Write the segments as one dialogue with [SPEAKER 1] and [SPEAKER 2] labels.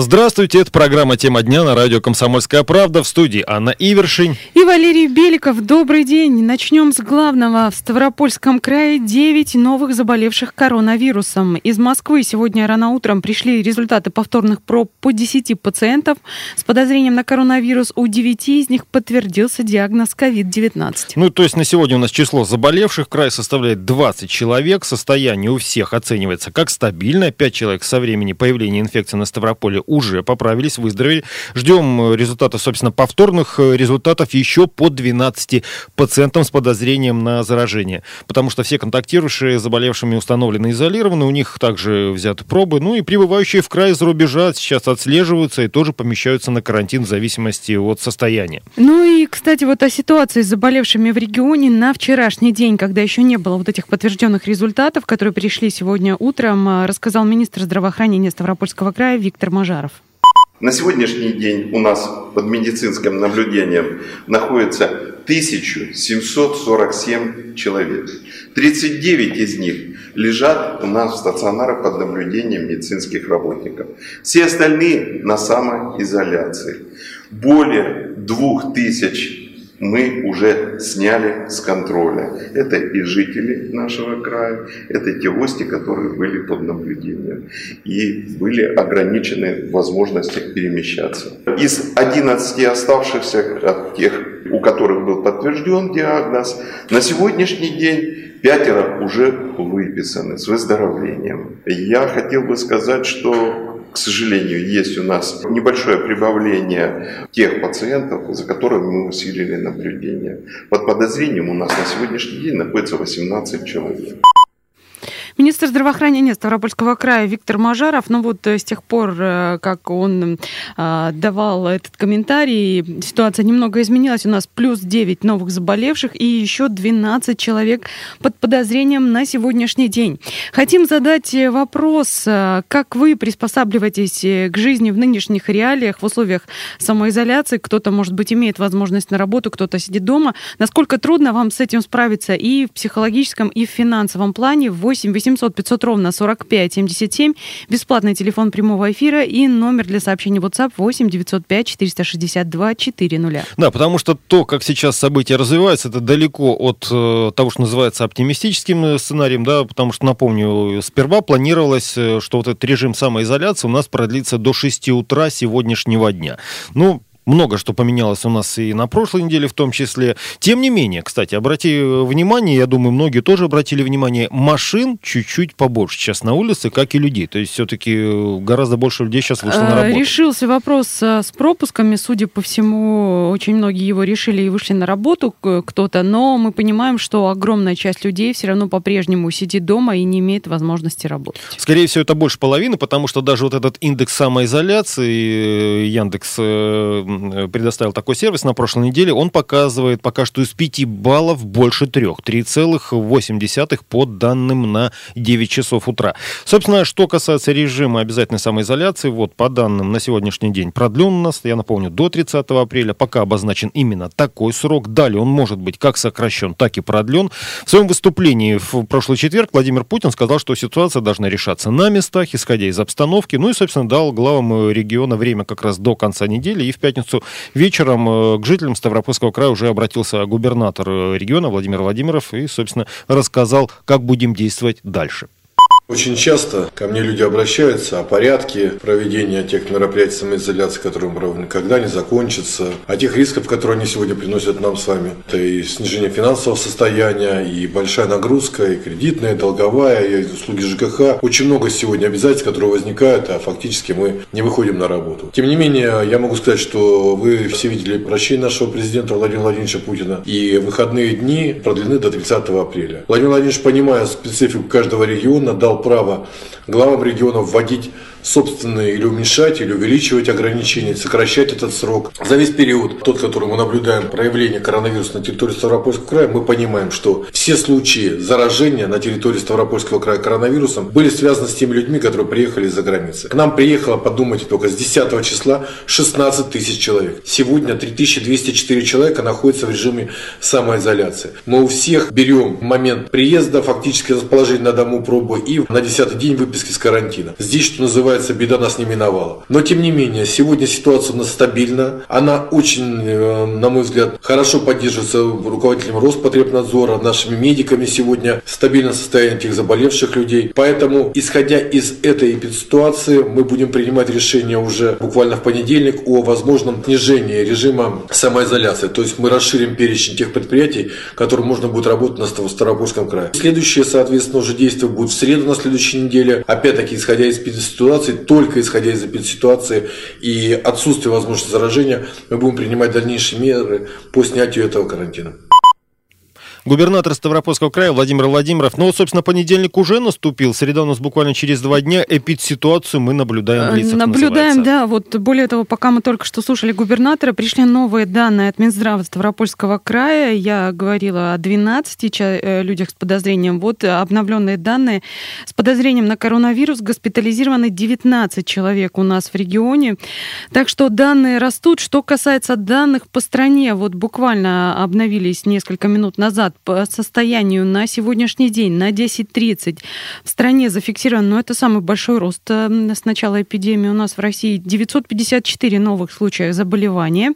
[SPEAKER 1] Здравствуйте, это программа «Тема дня» на радио «Комсомольская правда» в студии Анна Ивершин.
[SPEAKER 2] И Валерий Беликов. Добрый день. Начнем с главного. В Ставропольском крае 9 новых заболевших коронавирусом. Из Москвы сегодня рано утром пришли результаты повторных проб по 10 пациентов. С подозрением на коронавирус у 9 из них подтвердился диагноз COVID-19.
[SPEAKER 1] Ну, то есть на сегодня у нас число заболевших край составляет 20 человек. Состояние у всех оценивается как стабильное. 5 человек со времени появления инфекции на Ставрополе уже поправились, выздоровели. Ждем э, результатов, собственно, повторных э, результатов еще по 12 пациентам с подозрением на заражение. Потому что все контактирующие с заболевшими установлены изолированы, у них также взяты пробы. Ну и прибывающие в край из рубежа сейчас отслеживаются и тоже помещаются на карантин в зависимости от состояния.
[SPEAKER 2] Ну и, кстати, вот о ситуации с заболевшими в регионе на вчерашний день, когда еще не было вот этих подтвержденных результатов, которые пришли сегодня утром, э, рассказал министр здравоохранения Ставропольского края Виктор Мажар. Назаров.
[SPEAKER 3] На сегодняшний день у нас под медицинским наблюдением находится 1747 человек. 39 из них лежат у нас в стационарах под наблюдением медицинских работников. Все остальные на самоизоляции. Более 2000 мы уже сняли с контроля. Это и жители нашего края, это те гости, которые были под наблюдением и были ограничены в возможностях перемещаться. Из 11 оставшихся от тех, у которых был подтвержден диагноз, на сегодняшний день пятеро уже выписаны с выздоровлением. Я хотел бы сказать, что к сожалению, есть у нас небольшое прибавление тех пациентов, за которыми мы усилили наблюдение. Под подозрением у нас на сегодняшний день находится 18 человек.
[SPEAKER 2] Министр здравоохранения Ставропольского края Виктор Мажаров, ну вот э, с тех пор, э, как он э, давал этот комментарий, ситуация немного изменилась. У нас плюс 9 новых заболевших и еще 12 человек под подозрением на сегодняшний день. Хотим задать вопрос, как вы приспосабливаетесь к жизни в нынешних реалиях, в условиях самоизоляции? Кто-то, может быть, имеет возможность на работу, кто-то сидит дома. Насколько трудно вам с этим справиться и в психологическом, и в финансовом плане? 8 8 800 500 ровно 45 77. Бесплатный телефон прямого эфира и номер для сообщений WhatsApp 8 905 462 400.
[SPEAKER 1] Да, потому что то, как сейчас события развиваются, это далеко от э, того, что называется оптимистическим э, сценарием, да, потому что, напомню, сперва планировалось, э, что вот этот режим самоизоляции у нас продлится до 6 утра сегодняшнего дня. Ну, много что поменялось у нас и на прошлой неделе в том числе. Тем не менее, кстати, обрати внимание, я думаю, многие тоже обратили внимание, машин чуть-чуть побольше сейчас на улице, как и людей. То есть все-таки э, гораздо больше людей сейчас вышло на работу.
[SPEAKER 2] Решился вопрос э, с пропусками. Судя по всему, очень многие его решили и вышли на работу кто-то, но мы понимаем, что огромная часть людей все равно по-прежнему сидит дома и не имеет возможности работать.
[SPEAKER 1] Скорее всего, это больше половины, потому что даже вот этот индекс самоизоляции, э, Яндекс Э, предоставил такой сервис на прошлой неделе, он показывает пока что из 5 баллов больше трех, 3,8 по данным на 9 часов утра. Собственно, что касается режима обязательной самоизоляции, вот по данным на сегодняшний день продлен у нас, я напомню, до 30 апреля, пока обозначен именно такой срок. Далее он может быть как сокращен, так и продлен. В своем выступлении в прошлый четверг Владимир Путин сказал, что ситуация должна решаться на местах, исходя из обстановки, ну и, собственно, дал главам региона время как раз до конца недели, и в пятницу пятницу вечером э, к жителям Ставропольского края уже обратился губернатор э, региона Владимир Владимиров и, собственно, рассказал, как будем действовать дальше.
[SPEAKER 4] Очень часто ко мне люди обращаются о порядке проведения тех мероприятий самоизоляции, которые, никогда не закончатся, о тех рисках, которые они сегодня приносят нам с вами. Это и снижение финансового состояния, и большая нагрузка, и кредитная, и долговая, и услуги ЖКХ. Очень много сегодня обязательств, которые возникают, а фактически мы не выходим на работу. Тем не менее, я могу сказать, что вы все видели прощение нашего президента Владимира Владимировича Путина, и выходные дни продлены до 30 апреля. Владимир Владимирович, понимая специфику каждого региона, дал право главам регионов вводить собственные или уменьшать, или увеличивать ограничения, сокращать этот срок. За весь период, тот, который мы наблюдаем, проявление коронавируса на территории Ставропольского края, мы понимаем, что все случаи заражения на территории Ставропольского края коронавирусом были связаны с теми людьми, которые приехали из-за границы. К нам приехало, подумайте только, с 10 числа 16 тысяч человек. Сегодня 3204 человека находятся в режиме самоизоляции. Мы у всех берем момент приезда, фактически расположение на дому пробы и на 10 день выписки с карантина. Здесь, что называется, называется, беда нас не миновала. Но, тем не менее, сегодня ситуация у нас стабильна. Она очень, э, на мой взгляд, хорошо поддерживается руководителем Роспотребнадзора, нашими медиками сегодня, стабильное состояние этих заболевших людей. Поэтому, исходя из этой ситуации, мы будем принимать решение уже буквально в понедельник о возможном снижении режима самоизоляции. То есть мы расширим перечень тех предприятий, которые можно будет работать на Ставропольском крае. Следующее, соответственно, уже действие будет в среду на следующей неделе. Опять-таки, исходя из ситуации, только исходя из ситуации и отсутствия возможности заражения, мы будем принимать дальнейшие меры по снятию этого карантина
[SPEAKER 1] губернатор Ставропольского края Владимир Владимиров. Ну, собственно, понедельник уже наступил. Среда у нас буквально через два дня. Эпид-ситуацию мы наблюдаем в лицах,
[SPEAKER 2] Наблюдаем, называется. да. Вот более того, пока мы только что слушали губернатора, пришли новые данные от Минздрава Ставропольского края. Я говорила о 12 э, людях с подозрением. Вот обновленные данные. С подозрением на коронавирус госпитализированы 19 человек у нас в регионе. Так что данные растут. Что касается данных по стране, вот буквально обновились несколько минут назад по состоянию на сегодняшний день на 10.30 в стране зафиксирован, ну, это самый большой рост э, с начала эпидемии у нас в России. 954 новых случаев заболевания,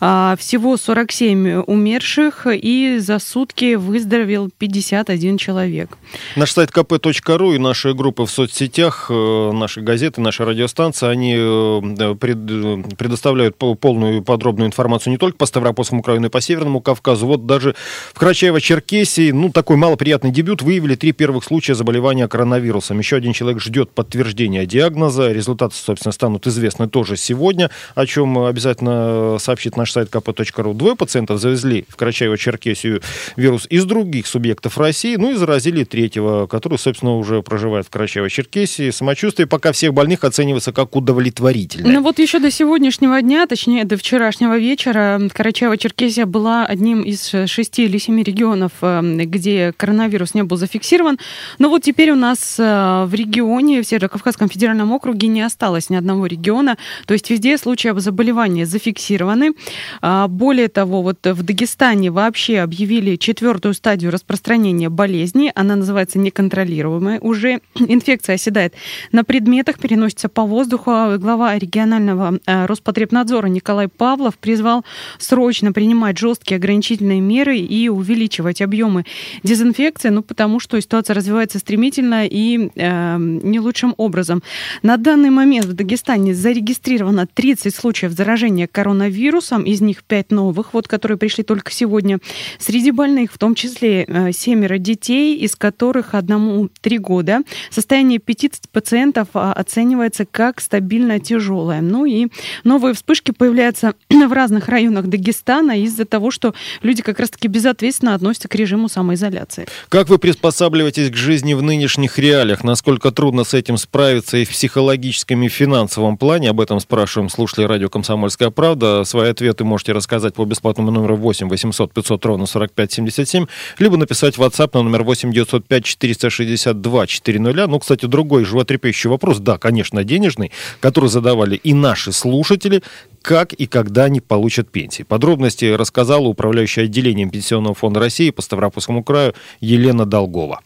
[SPEAKER 2] а, всего 47 умерших, и за сутки выздоровел 51 человек.
[SPEAKER 1] Наш сайт kp.ru и наши группы в соцсетях, э, наши газеты, наши радиостанции, они э, предоставляют полную подробную информацию не только по Ставропольскому краю, но и по Северному Кавказу. Вот даже в Карачаево Карачаево-Черкесии, ну, такой малоприятный дебют, выявили три первых случая заболевания коронавирусом. Еще один человек ждет подтверждения диагноза. Результаты, собственно, станут известны тоже сегодня, о чем обязательно сообщит наш сайт kp.ru. Двое пациентов завезли в Карачаево-Черкесию вирус из других субъектов России, ну и заразили третьего, который, собственно, уже проживает в Карачаево-Черкесии. Самочувствие пока всех больных оценивается как удовлетворительное.
[SPEAKER 2] Ну вот еще до сегодняшнего дня, точнее до вчерашнего вечера, Карачаево-Черкесия была одним из шести или семи регионов, эм, где коронавирус не был зафиксирован. Но вот теперь у нас э, в регионе, в Северо-Кавказском федеральном округе не осталось ни одного региона. То есть везде случаи заболевания зафиксированы. А, более того, вот в Дагестане вообще объявили четвертую стадию распространения болезни. Она называется неконтролируемая. Уже инфекция оседает на предметах, переносится по воздуху. Глава регионального э, Роспотребнадзора Николай Павлов призвал срочно принимать жесткие ограничительные меры и увеличить увеличивать объемы дезинфекции, ну, потому что ситуация развивается стремительно и э, не лучшим образом. На данный момент в Дагестане зарегистрировано 30 случаев заражения коронавирусом, из них 5 новых, вот, которые пришли только сегодня. Среди больных в том числе э, семеро детей, из которых одному 3 года. Состояние 50 пациентов а, оценивается как стабильно тяжелое. Ну и новые вспышки появляются в разных районах Дагестана из-за того, что люди как раз-таки безответственно относятся к режиму самоизоляции.
[SPEAKER 1] Как вы приспосабливаетесь к жизни в нынешних реалиях? Насколько трудно с этим справиться и в психологическом, и в финансовом плане? Об этом спрашиваем слушатели радио «Комсомольская правда». Свои ответы можете рассказать по бесплатному номеру 8 800 500 ровно 45 77, либо написать в WhatsApp на номер 8 905 462 400. Ну, кстати, другой животрепещущий вопрос, да, конечно, денежный, который задавали и наши слушатели как и когда они получат пенсии. Подробности рассказала управляющая отделением Пенсионного фонда России по Ставропольскому краю Елена Долгова.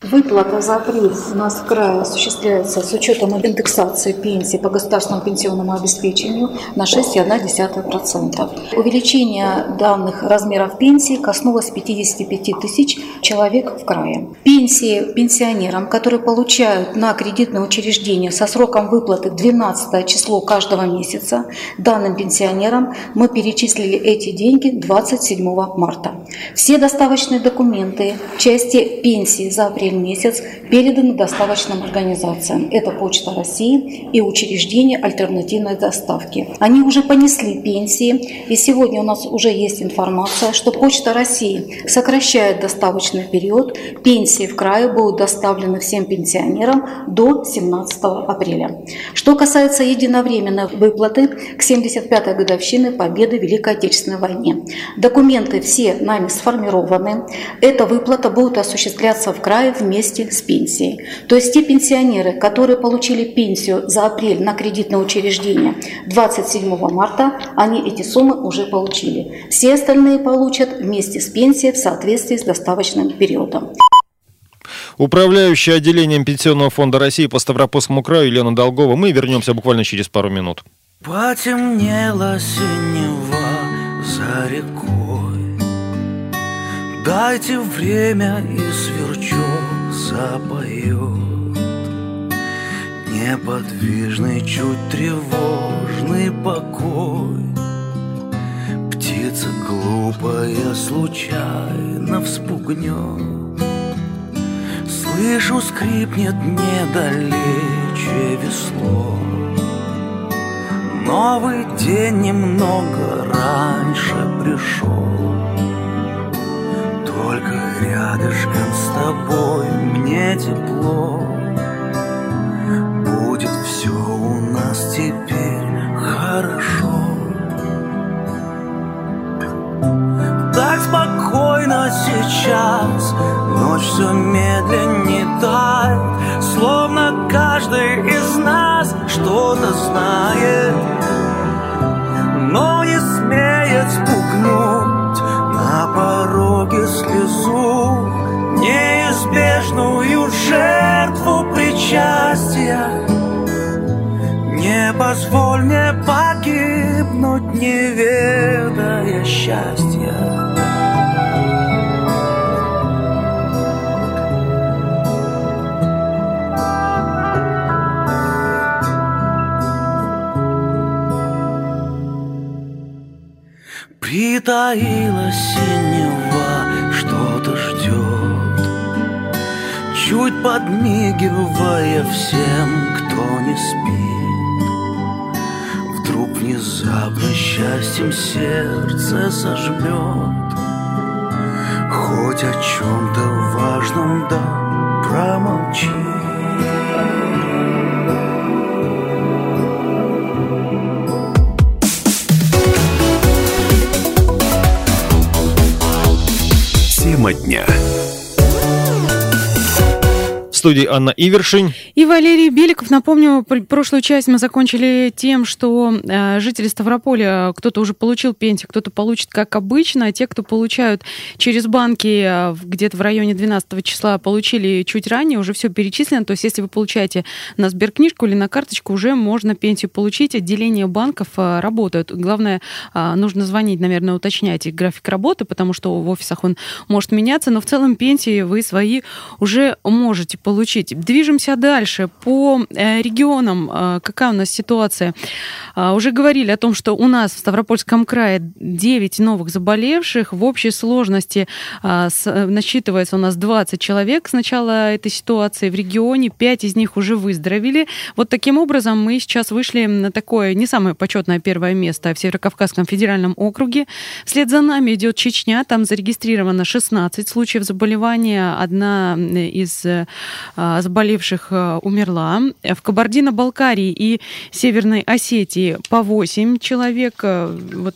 [SPEAKER 5] Выплата за апрель у нас в крае осуществляется с учетом индексации пенсии по государственному пенсионному обеспечению на 6,1%. Увеличение данных размеров пенсии коснулось 55 тысяч человек в крае. Пенсии пенсионерам, которые получают на кредитное учреждение со сроком выплаты 12 число каждого месяца, данным пенсионерам мы перечислили эти деньги 27 марта. Все доставочные документы части пенсии за апрель апрель месяц переданы доставочным организациям. Это Почта России и учреждения альтернативной доставки. Они уже понесли пенсии, и сегодня у нас уже есть информация, что Почта России сокращает доставочный период. Пенсии в крае будут доставлены всем пенсионерам до 17 апреля. Что касается единовременной выплаты к 75-й годовщине победы в Великой Отечественной войне. Документы все нами сформированы. Эта выплата будет осуществляться в крае вместе с пенсией. То есть те пенсионеры, которые получили пенсию за апрель на кредитное учреждение 27 марта, они эти суммы уже получили. Все остальные получат вместе с пенсией в соответствии с доставочным периодом.
[SPEAKER 1] Управляющая отделением Пенсионного фонда России по Ставропольскому краю Елена Долгова. Мы вернемся буквально через пару минут.
[SPEAKER 6] Потемнело синева за рекой Дайте время и сверчок запоет Неподвижный, чуть тревожный покой. Птица глупая случайно вспугнет. Слышу, скрипнет недалече весло Новый день немного раньше пришел Только рядышком с тобой мне тепло. Будет все у нас теперь хорошо. Так спокойно сейчас Ночь все медленнее тает Словно каждый из нас что-то знает но не смеет спугнуть пороге слезу неизбежную жертву причастия. Не позволь мне погибнуть, не ведая счастья. Притаилась Чуть подмигивая всем, кто не спит Вдруг внезапно счастьем сердце сожмет. Хоть о чем-то важном, да промолчи.
[SPEAKER 1] Тема дня студии Анна Ивершин.
[SPEAKER 2] И Валерий Беликов. Напомню, прошлую часть мы закончили тем, что э, жители Ставрополя, кто-то уже получил пенсию, кто-то получит как обычно, а те, кто получают через банки э, где-то в районе 12 числа, получили чуть ранее, уже все перечислено. То есть если вы получаете на сберкнижку или на карточку, уже можно пенсию получить. Отделения банков э, работают. Главное, нужно звонить, наверное, уточнять график работы, потому что в офисах он может меняться, но в целом пенсии вы свои уже можете получить. Движемся дальше. По э, регионам э, какая у нас ситуация? А, уже говорили о том, что у нас в Ставропольском крае 9 новых заболевших. В общей сложности э, насчитывается у нас 20 человек с начала этой ситуации в регионе. 5 из них уже выздоровели. Вот таким образом мы сейчас вышли на такое не самое почетное первое место в Северокавказском федеральном округе. Вслед за нами идет Чечня. Там зарегистрировано 16 случаев заболевания. Одна из заболевших а, умерла. В Кабардино-Балкарии и Северной Осетии по 8 человек. А, вот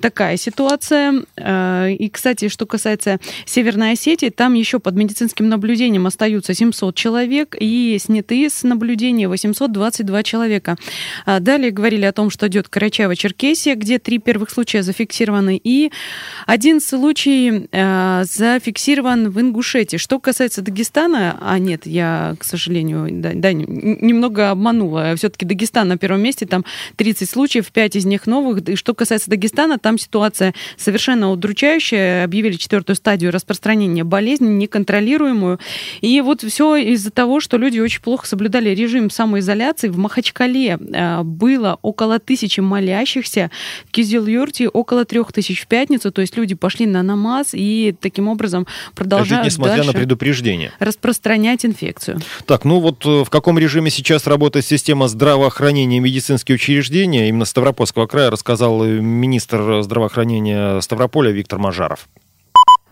[SPEAKER 2] такая ситуация. И, кстати, что касается Северной Осетии, там еще под медицинским наблюдением остаются 700 человек и сняты с наблюдения 822 человека. Далее говорили о том, что идет Карачаево-Черкесия, где три первых случая зафиксированы, и один случай зафиксирован в Ингушетии. Что касается Дагестана, а нет, я, к сожалению, да, да, немного обманула. Все-таки Дагестан на первом месте, там 30 случаев, 5 из них новых. И что касается Дагестана, там ситуация совершенно удручающая. Объявили четвертую стадию распространения болезни, неконтролируемую. И вот все из-за того, что люди очень плохо соблюдали режим самоизоляции. В Махачкале а, было около тысячи молящихся, в Кизил-Юрте около трех тысяч в пятницу. То есть люди пошли на намаз и таким образом продолжают
[SPEAKER 1] Жить, несмотря
[SPEAKER 2] дальше
[SPEAKER 1] на предупреждение.
[SPEAKER 2] распространять инфекцию инфекцию.
[SPEAKER 1] Так, ну вот э, в каком режиме сейчас работает система здравоохранения и медицинские учреждения? Именно Ставропольского края рассказал министр здравоохранения Ставрополя Виктор Мажаров.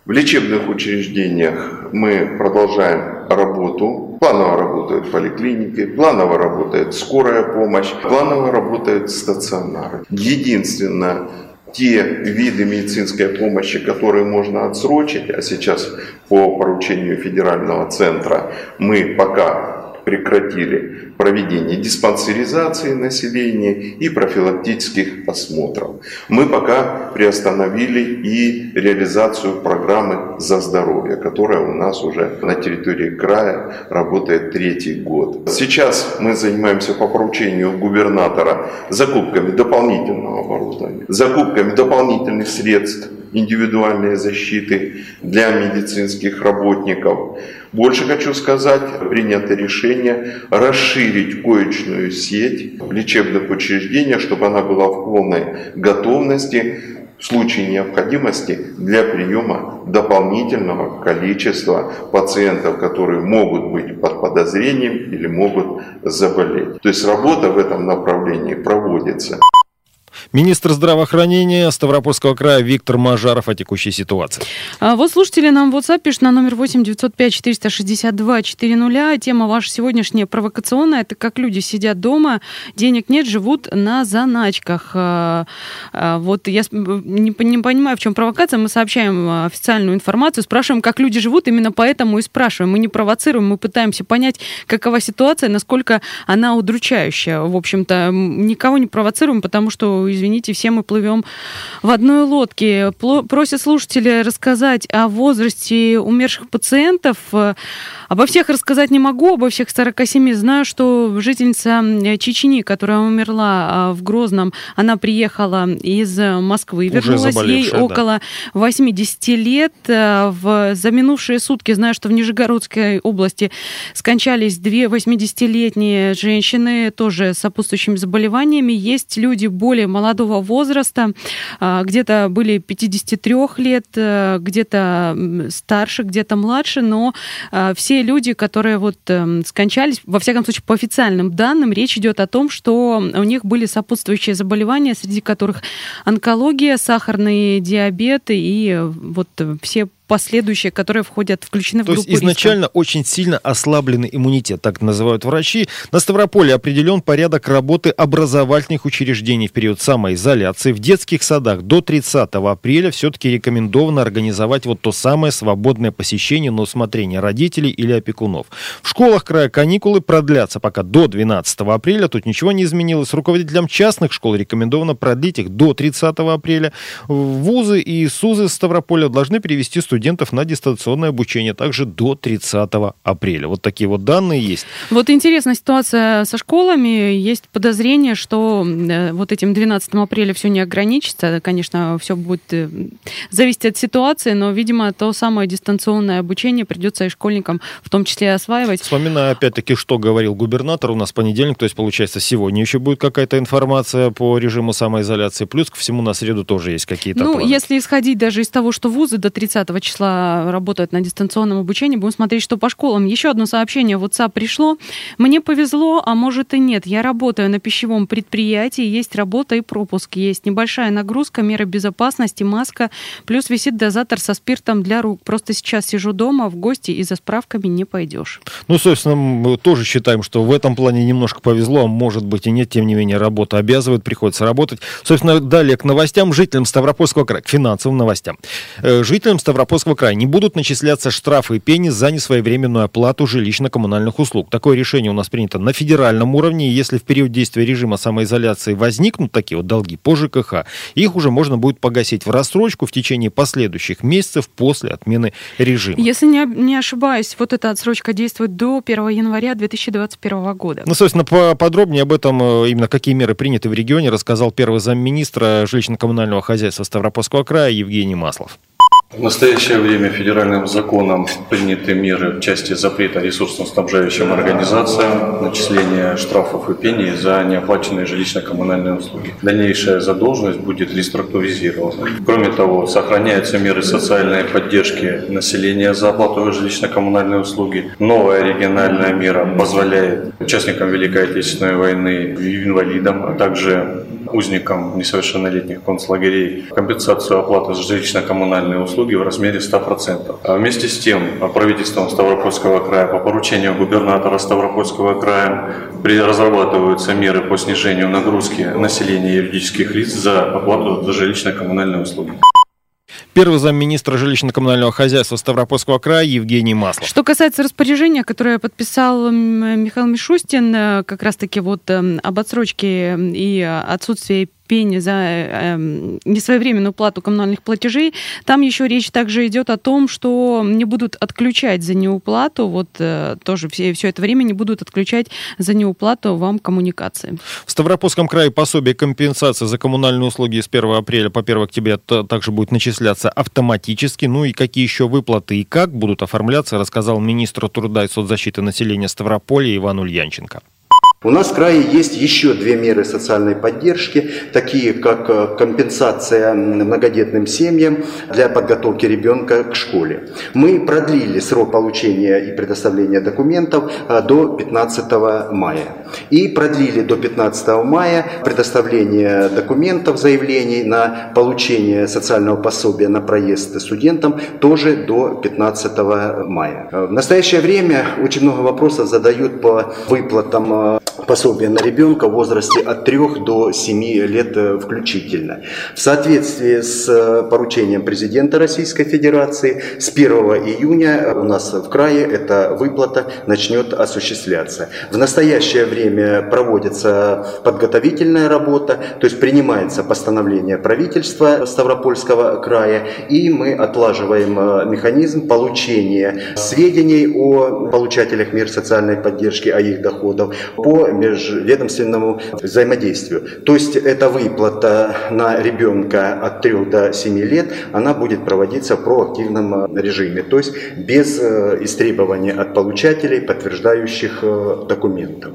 [SPEAKER 3] В лечебных учреждениях мы продолжаем работу. Планово работают поликлиники, планово работает скорая помощь, планово работают стационары. Единственное, те виды медицинской помощи, которые можно отсрочить, а сейчас по поручению федерального центра мы пока прекратили проведение диспансеризации населения и профилактических осмотров. Мы пока приостановили и реализацию программы «За здоровье», которая у нас уже на территории края работает третий год. Сейчас мы занимаемся по поручению губернатора закупками дополнительного оборудования, закупками дополнительных средств индивидуальной защиты для медицинских работников. Больше хочу сказать, принято решение расширить коечную сеть лечебных учреждений, чтобы она была в полной готовности в случае необходимости для приема дополнительного количества пациентов, которые могут быть под подозрением или могут заболеть. То есть работа в этом направлении проводится.
[SPEAKER 1] Министр здравоохранения Ставропольского края Виктор Мажаров о текущей ситуации.
[SPEAKER 2] А вот слушатели нам в WhatsApp пишут на номер 8 905 462 400. Тема ваша сегодняшняя провокационная. Это как люди сидят дома, денег нет, живут на заначках. А, а, вот я не, не понимаю, в чем провокация. Мы сообщаем официальную информацию, спрашиваем, как люди живут. Именно поэтому и спрашиваем. Мы не провоцируем, мы пытаемся понять, какова ситуация, насколько она удручающая. В общем-то, никого не провоцируем, потому что, извините, все мы плывем в одной лодке. Просят слушатели рассказать о возрасте умерших пациентов. Обо всех рассказать не могу, обо всех 47 знаю, что жительница Чечни, которая умерла а, в Грозном, она приехала из Москвы, вернулась ей да. около 80 лет. А, в, за минувшие сутки знаю, что в Нижегородской области скончались две 80-летние женщины, тоже с сопутствующими заболеваниями. Есть люди более молодого возраста, а, где-то были 53 лет, где-то старше, где-то младше, но все те люди, которые вот э, скончались, во всяком случае, по официальным данным, речь идет о том, что у них были сопутствующие заболевания, среди которых онкология, сахарный диабет и э, вот э, все последующие, которые входят, включены в
[SPEAKER 1] То
[SPEAKER 2] группу
[SPEAKER 1] есть изначально риска. очень сильно ослабленный иммунитет, так называют врачи. На Ставрополе определен порядок работы образовательных учреждений в период самоизоляции. В детских садах до 30 апреля все-таки рекомендовано организовать вот то самое свободное посещение на усмотрение родителей или опекунов. В школах края каникулы продлятся пока до 12 апреля. Тут ничего не изменилось. Руководителям частных школ рекомендовано продлить их до 30 апреля. Вузы и СУЗы Ставрополя должны перевести студентов студентов на дистанционное обучение также до 30 апреля. Вот такие вот данные есть.
[SPEAKER 2] Вот интересная ситуация со школами. Есть подозрение, что э, вот этим 12 апреля все не ограничится. Конечно, все будет э, зависеть от ситуации, но, видимо, то самое дистанционное обучение придется и школьникам в том числе осваивать.
[SPEAKER 1] Вспоминаю опять-таки, что говорил губернатор у нас понедельник, то есть, получается, сегодня еще будет какая-то информация по режиму самоизоляции, плюс ко всему на среду тоже есть какие-то
[SPEAKER 2] Ну,
[SPEAKER 1] планы.
[SPEAKER 2] если исходить даже из того, что вузы до 30 числа работают на дистанционном обучении. Будем смотреть, что по школам. Еще одно сообщение в WhatsApp пришло. Мне повезло, а может и нет. Я работаю на пищевом предприятии, есть работа и пропуск есть. Небольшая нагрузка, меры безопасности, маска, плюс висит дозатор со спиртом для рук. Просто сейчас сижу дома, в гости и за справками не пойдешь.
[SPEAKER 1] Ну, собственно, мы тоже считаем, что в этом плане немножко повезло, а может быть и нет, тем не менее, работа обязывает, приходится работать. Собственно, далее к новостям. Жителям Ставропольского края, к финансовым новостям. Э, жителям Ставропольского Ставропольского края не будут начисляться штрафы и пени за несвоевременную оплату жилищно-коммунальных услуг. Такое решение у нас принято на федеральном уровне. И если в период действия режима самоизоляции возникнут такие вот долги по ЖКХ, их уже можно будет погасить в рассрочку в течение последующих месяцев после отмены режима.
[SPEAKER 2] Если не, не ошибаюсь, вот эта отсрочка действует до 1 января 2021 года.
[SPEAKER 1] Ну, собственно, подробнее об этом, э, именно какие меры приняты в регионе, рассказал первый замминистра жилищно-коммунального хозяйства Ставропольского края Евгений Маслов.
[SPEAKER 7] В настоящее время федеральным законом приняты меры в части запрета ресурсно-снабжающим организациям, начисления штрафов и пений за неоплаченные жилищно-коммунальные услуги. Дальнейшая задолженность будет реструктуризирована. Кроме того, сохраняются меры социальной поддержки населения за оплату жилищно-коммунальной услуги. Новая региональная мера позволяет участникам Великой Отечественной войны инвалидам, а также узникам несовершеннолетних концлагерей компенсацию оплаты жилищно-коммунальные услуги в размере 100%. А вместе с тем, правительством Ставропольского края по поручению губернатора Ставропольского края разрабатываются меры по снижению нагрузки населения юридических лиц за оплату за жилищно-коммунальные услуги.
[SPEAKER 1] Первый замминистра жилищно-коммунального хозяйства Ставропольского края Евгений Маслов.
[SPEAKER 2] Что касается распоряжения, которое подписал Михаил Мишустин, э, как раз-таки вот эм, об отсрочке и отсутствии пени за э, несвоевременную плату коммунальных платежей. Там еще речь также идет о том, что не будут отключать за неуплату, вот э, тоже все, все это время не будут отключать за неуплату вам коммуникации.
[SPEAKER 1] В Ставропольском крае пособие компенсации за коммунальные услуги с 1 апреля по 1 октября также будет начисляться автоматически. Ну и какие еще выплаты и как будут оформляться, рассказал министр труда и соцзащиты населения Ставрополя Иван Ульянченко.
[SPEAKER 8] У нас в крае есть еще две меры социальной поддержки, такие как э, компенсация многодетным семьям для подготовки ребенка к школе. Мы продлили срок получения и предоставления документов э, до 15 мая. И продлили до 15 мая предоставление документов, заявлений на получение социального пособия на проезд студентам тоже до 15 мая. Э, в настоящее время очень много вопросов задают по выплатам пособие на ребенка в возрасте от 3 до 7 лет э, включительно. В соответствии с э, поручением президента Российской Федерации с 1 июня у нас в крае эта выплата начнет осуществляться. В настоящее время проводится подготовительная работа, то есть принимается постановление правительства Ставропольского края, и мы отлаживаем э, механизм получения сведений о получателях мер социальной поддержки, о их доходах по межведомственному взаимодействию. То есть эта выплата на ребенка от 3 до 7 лет, она будет проводиться в проактивном режиме, то есть без э, истребования от получателей подтверждающих э, документов.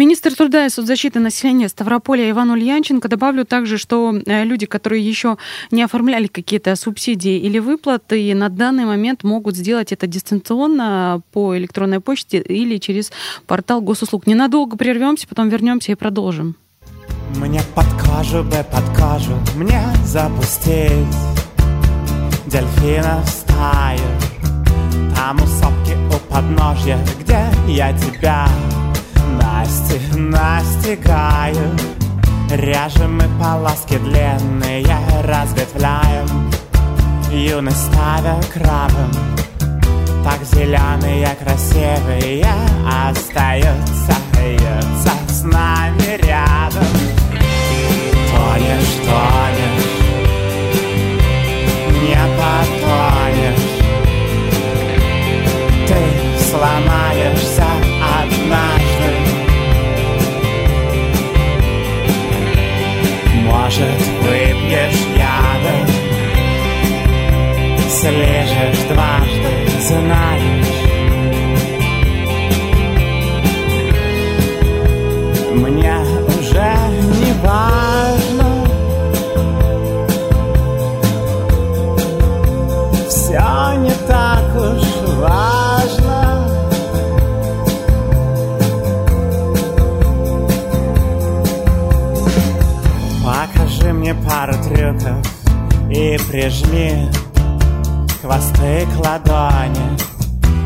[SPEAKER 2] Министр труда и соцзащиты населения Ставрополя Иван Ульянченко добавлю также, что э, люди, которые еще не оформляли какие-то субсидии или выплаты, на данный момент могут сделать это дистанционно по электронной почте или через портал госуслуг. Ненадолго прервемся, потом вернемся и продолжим.
[SPEAKER 9] Мне под кожу бы под кожу мне запустить Дельфина стаю Там у сопки у подножья, где я тебя Насти настигаю Ряжем мы полоски длинные Разветвляем. Юность ставя крабом Так зеленые, красивые Остаются, остаются с нами рядом. Тонешь, тонешь. Не потонешь. Ты сломаешься Может, выпьешь яда Слежешь дважды, прижми хвосты к ладони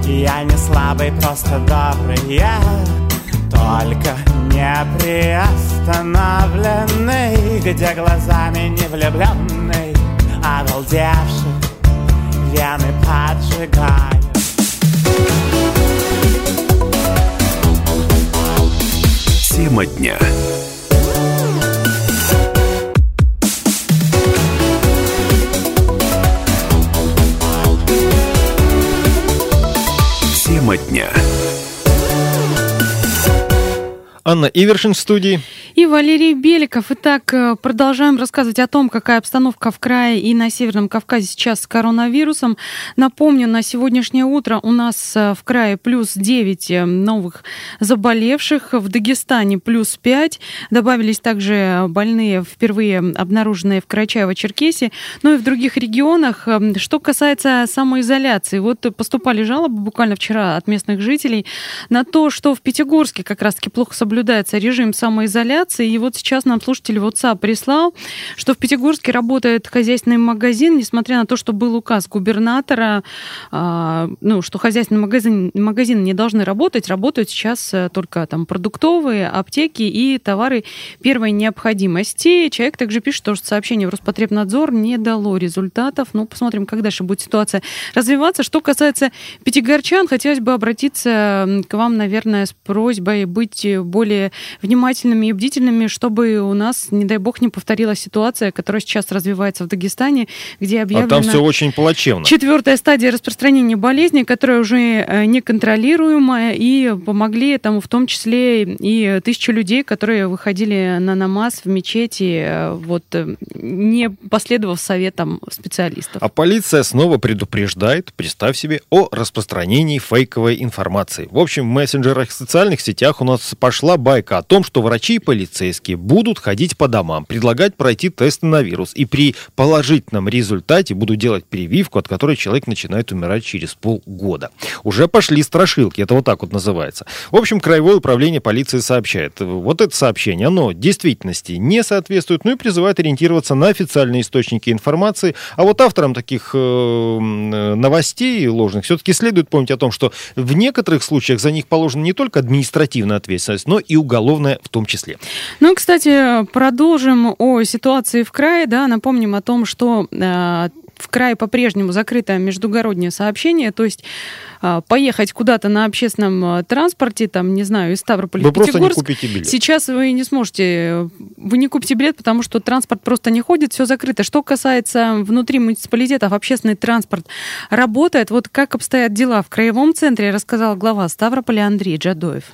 [SPEAKER 9] Я не слабый, просто добрый, я только не приостановленный Где глазами не влюбленный, обалдевший Вены поджигаю
[SPEAKER 10] Тема дня. Тема дня.
[SPEAKER 1] Анна Ивершин в студии.
[SPEAKER 2] И Валерий Беликов. Итак, э, продолжаем рассказывать о том, какая обстановка в крае и на Северном Кавказе сейчас с коронавирусом. Напомню, на сегодняшнее утро у нас э, в крае плюс 9 э, новых заболевших, в Дагестане плюс 5. Добавились также больные, впервые обнаруженные в Карачаево-Черкесии, ну и в других регионах. Что касается самоизоляции, вот поступали жалобы буквально вчера от местных жителей на то, что в Пятигорске как раз-таки плохо соблюдается режим самоизоляции. И вот сейчас нам слушатель WhatsApp прислал, что в Пятигорске работает хозяйственный магазин, несмотря на то, что был указ губернатора, а, ну, что хозяйственные магазин, магазины не должны работать, работают сейчас э, только там продуктовые, аптеки и товары первой необходимости. Человек также пишет, что сообщение в Роспотребнадзор не дало результатов. Ну, посмотрим, как дальше будет ситуация развиваться. Что касается пятигорчан, хотелось бы обратиться к вам, наверное, с просьбой быть более внимательными и бдительными, чтобы у нас, не дай бог, не повторилась ситуация, которая сейчас развивается в Дагестане, где объявлена...
[SPEAKER 1] А там все очень плачевно.
[SPEAKER 2] Четвертая стадия распространения болезни, которая уже э, неконтролируемая, и помогли этому в том числе и тысячи людей, которые выходили на намаз в мечети, э, вот э, не последовав советам специалистов.
[SPEAKER 1] А полиция снова предупреждает, представь себе, о распространении фейковой информации. В общем, в мессенджерах и социальных сетях у нас пошла байка о том, что врачи и полицейские будут ходить по домам, предлагать пройти тесты на вирус, и при положительном результате будут делать прививку, от которой человек начинает умирать через полгода. Уже пошли страшилки, это вот так вот называется. В общем, Краевое управление полиции сообщает, вот это сообщение, оно действительности не соответствует, ну и призывает ориентироваться на официальные источники информации, а вот авторам таких э, новостей ложных все-таки следует помнить о том, что в некоторых случаях за них положена не только административная ответственность, но и уголовная в том числе.
[SPEAKER 2] Ну, кстати, продолжим о ситуации в крае, да, напомним о том, что э, в крае по-прежнему закрыто междугороднее сообщение, то есть э, поехать куда-то на общественном э, транспорте, там, не знаю, из Ставрополя
[SPEAKER 1] вы
[SPEAKER 2] в Пятигорск,
[SPEAKER 1] просто не купите билет.
[SPEAKER 2] сейчас вы не сможете, вы не купите билет, потому что транспорт просто не ходит, все закрыто. Что касается внутри муниципалитетов, общественный транспорт работает. Вот как обстоят дела в краевом центре, рассказал глава Ставрополя Андрей Джадоев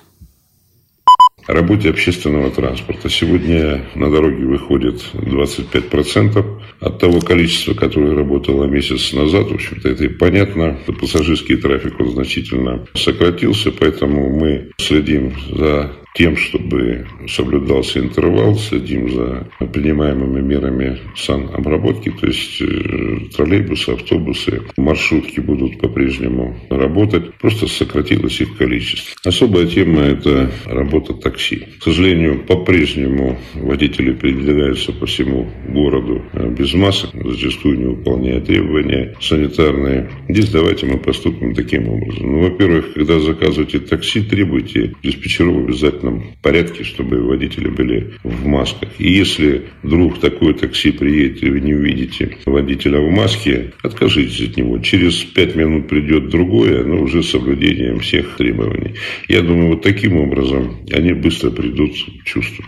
[SPEAKER 11] о работе общественного транспорта. Сегодня на дороге выходит 25% от того количества, которое работало месяц назад. В общем-то, это и понятно. Пассажирский трафик он значительно сократился, поэтому мы следим за тем, чтобы соблюдался интервал, следим за принимаемыми мерами санобработки, то есть э, троллейбусы, автобусы, маршрутки будут по-прежнему работать, просто сократилось их количество. Особая тема – это работа такси. К сожалению, по-прежнему водители передвигаются по всему городу э, без масок, зачастую не выполняя требования санитарные. Здесь давайте мы поступим таким образом. Ну, во-первых, когда заказываете такси, требуйте диспетчеров обязательно обязательном порядке, чтобы водители были в масках. И если вдруг такое такси приедет, и вы не увидите водителя в маске, откажитесь от него. Через пять минут придет другое, но уже с соблюдением всех требований. Я думаю, вот таким образом они быстро придут в чувство.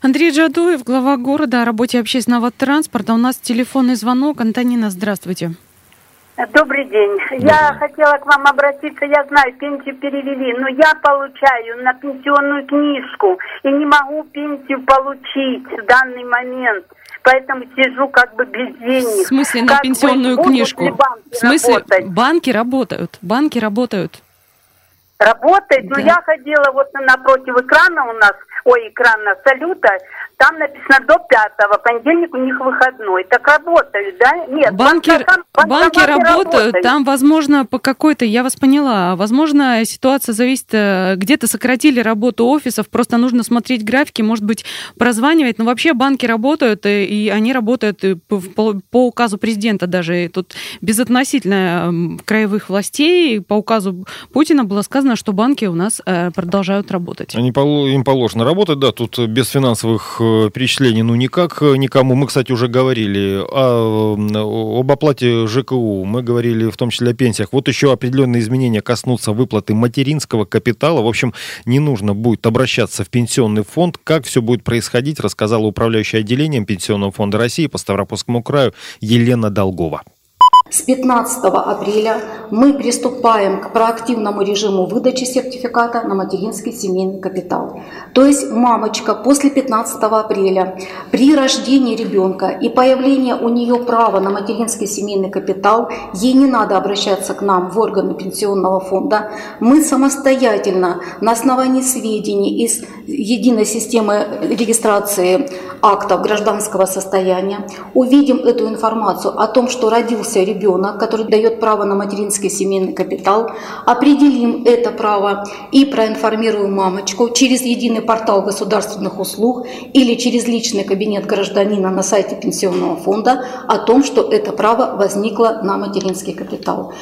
[SPEAKER 2] Андрей Джадуев, глава города о работе общественного транспорта. У нас телефонный звонок. Антонина, здравствуйте.
[SPEAKER 12] Добрый день. Я хотела к вам обратиться. Я знаю, пенсию перевели, но я получаю на пенсионную книжку и не могу пенсию получить в данный момент. Поэтому сижу как бы без денег.
[SPEAKER 2] В смысле на
[SPEAKER 12] как
[SPEAKER 2] пенсионную
[SPEAKER 12] быть,
[SPEAKER 2] книжку?
[SPEAKER 12] В
[SPEAKER 2] смысле
[SPEAKER 12] работать?
[SPEAKER 2] банки работают? Банки работают.
[SPEAKER 12] Работает,
[SPEAKER 2] Да.
[SPEAKER 12] но я ходила вот напротив экрана у нас, ой, экрана салюта, там написано до пятого, понедельник у них выходной. Так работают, да? Нет,
[SPEAKER 2] Банки,
[SPEAKER 12] банкомат-
[SPEAKER 2] банки
[SPEAKER 12] банкоматы
[SPEAKER 2] работают, там, возможно, по какой-то, я вас поняла, возможно, ситуация зависит, э, где-то сократили работу офисов, просто нужно смотреть графики, может быть, прозванивать, но вообще банки работают, и, и они работают и по, по- по указу президента даже, и тут безотносительно м, краевых властей, по указу Путина было сказано, что банки у нас э, продолжают работать.
[SPEAKER 1] Они, им положено работать, да, тут без финансовых э, перечислений, ну, никак э, никому. Мы, кстати, уже говорили о, э, об оплате ЖКУ, мы говорили в том числе о пенсиях. Вот еще определенные изменения коснутся выплаты материнского капитала. В общем, не нужно будет обращаться в пенсионный фонд. Как все будет происходить, рассказала управляющая отделением Пенсионного фонда России по Ставропольскому краю Елена Долгова.
[SPEAKER 5] С 15 апреля мы приступаем к проактивному режиму выдачи сертификата на материнский семейный капитал. То есть мамочка после 15 апреля при рождении ребенка и появлении у нее права на материнский семейный капитал, ей не надо обращаться к нам в органы пенсионного фонда. Мы самостоятельно на основании сведений из единой системы регистрации актов гражданского состояния увидим эту информацию о том, что родился ребенок ребенок, который дает право на материнский семейный капитал, определим это право и проинформируем мамочку через единый портал государственных услуг или через личный кабинет гражданина на сайте пенсионного фонда о том, что это право возникло на материнский капитал.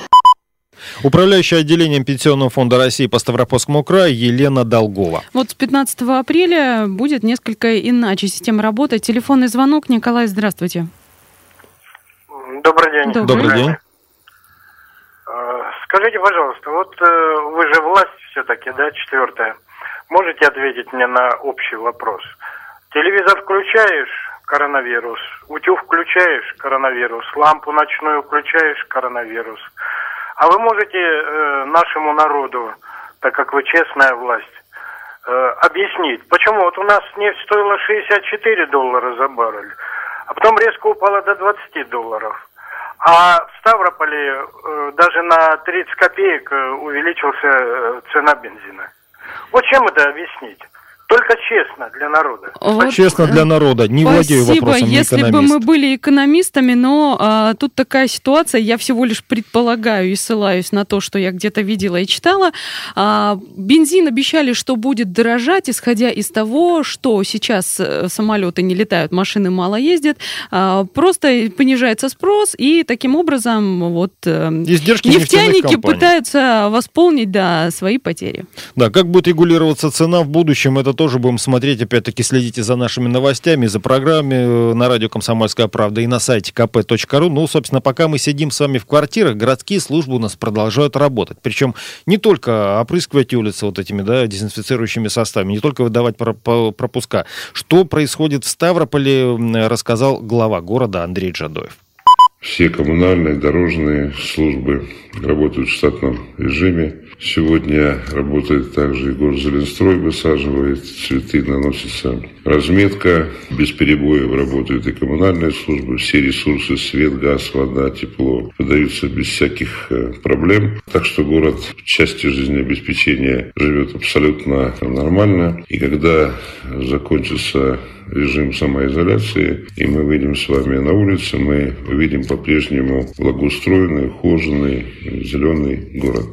[SPEAKER 1] Управляющая отделением Пенсионного фонда России по Ставропольскому краю Елена Долгова.
[SPEAKER 2] Вот с 15 апреля будет несколько иначе система работы. Телефонный звонок. Николай, здравствуйте.
[SPEAKER 13] Добрый день.
[SPEAKER 1] Добрый, Добрый день.
[SPEAKER 13] А, скажите, пожалуйста, вот э, вы же власть все-таки, да, четвертая. Можете ответить мне на общий вопрос? Телевизор включаешь, коронавирус. Утюг включаешь, коронавирус. Лампу ночную включаешь, коронавирус. А вы можете э, нашему народу, так как вы честная власть, э, объяснить, почему вот у нас нефть стоила 64 доллара за баррель, а потом резко упала до 20 долларов. А в Ставрополе э, даже на 30 копеек э, увеличился э, цена бензина. Вот чем это объяснить? Только честно для народа.
[SPEAKER 1] Вот, честно для народа. Не владею
[SPEAKER 2] Спасибо,
[SPEAKER 1] вопросом, не
[SPEAKER 2] если бы мы были экономистами, но а, тут такая ситуация, я всего лишь предполагаю и ссылаюсь на то, что я где-то видела и читала. А, бензин обещали, что будет дорожать, исходя из того, что сейчас э, самолеты не летают, машины мало ездят, а, просто понижается спрос, и таким образом вот э,
[SPEAKER 1] Издержки
[SPEAKER 2] нефтяники пытаются восполнить да, свои потери.
[SPEAKER 1] Да, как будет регулироваться цена в будущем, это тоже будем смотреть. Опять-таки следите за нашими новостями, за программами э, на радио «Комсомольская правда» и на сайте kp.ru. Ну, собственно, пока мы сидим с вами в квартирах, городские службы у нас продолжают работать. Причем не только опрыскивать улицы вот этими да, дезинфицирующими составами, не только выдавать пропуска. Что происходит в Ставрополе, рассказал глава города Андрей Джадоев.
[SPEAKER 11] Все коммунальные, дорожные службы работают в штатном режиме. Сегодня работает также и горзеленстрой, высаживает цветы, наносится разметка. Без перебоев работают и коммунальные службы. Все ресурсы, свет, газ, вода, тепло подаются без всяких э, проблем. Так что город в части жизнеобеспечения живет абсолютно нормально. И когда закончится режим самоизоляции, и мы выйдем с вами на улицу, мы увидим по-прежнему благоустроенный, ухоженный, зеленый город.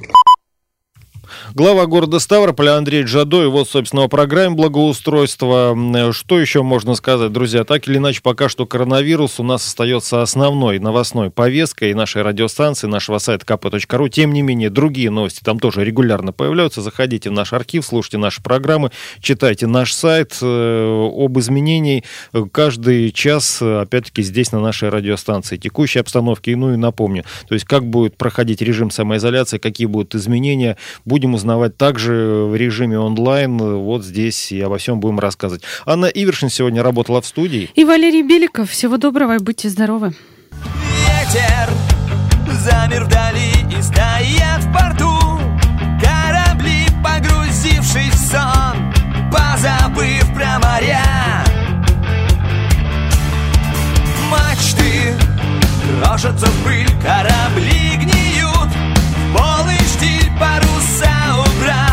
[SPEAKER 1] Глава города Ставрополя Андрей Джадой. Вот, собственно, о программе благоустройства. Что еще можно сказать, друзья? Так или иначе, пока что коронавирус у нас остается основной новостной повесткой нашей радиостанции, нашего сайта kp.ru. Тем не менее, другие новости там тоже регулярно появляются. Заходите в наш архив, слушайте наши программы, читайте наш сайт э, об изменении каждый час, опять-таки, здесь на нашей радиостанции. Текущей обстановки, ну и напомню, то есть как будет проходить режим самоизоляции, какие будут изменения, будем узнавать также в режиме онлайн. Вот здесь и обо всем будем рассказывать. Анна Ивершин сегодня работала в студии.
[SPEAKER 2] И Валерий Беликов. Всего доброго и будьте здоровы.
[SPEAKER 14] Ветер замер вдали и стоят в порту Корабли, погрузившись в сон, позабыв про моря Мачты крошатся в пыль, корабли паруса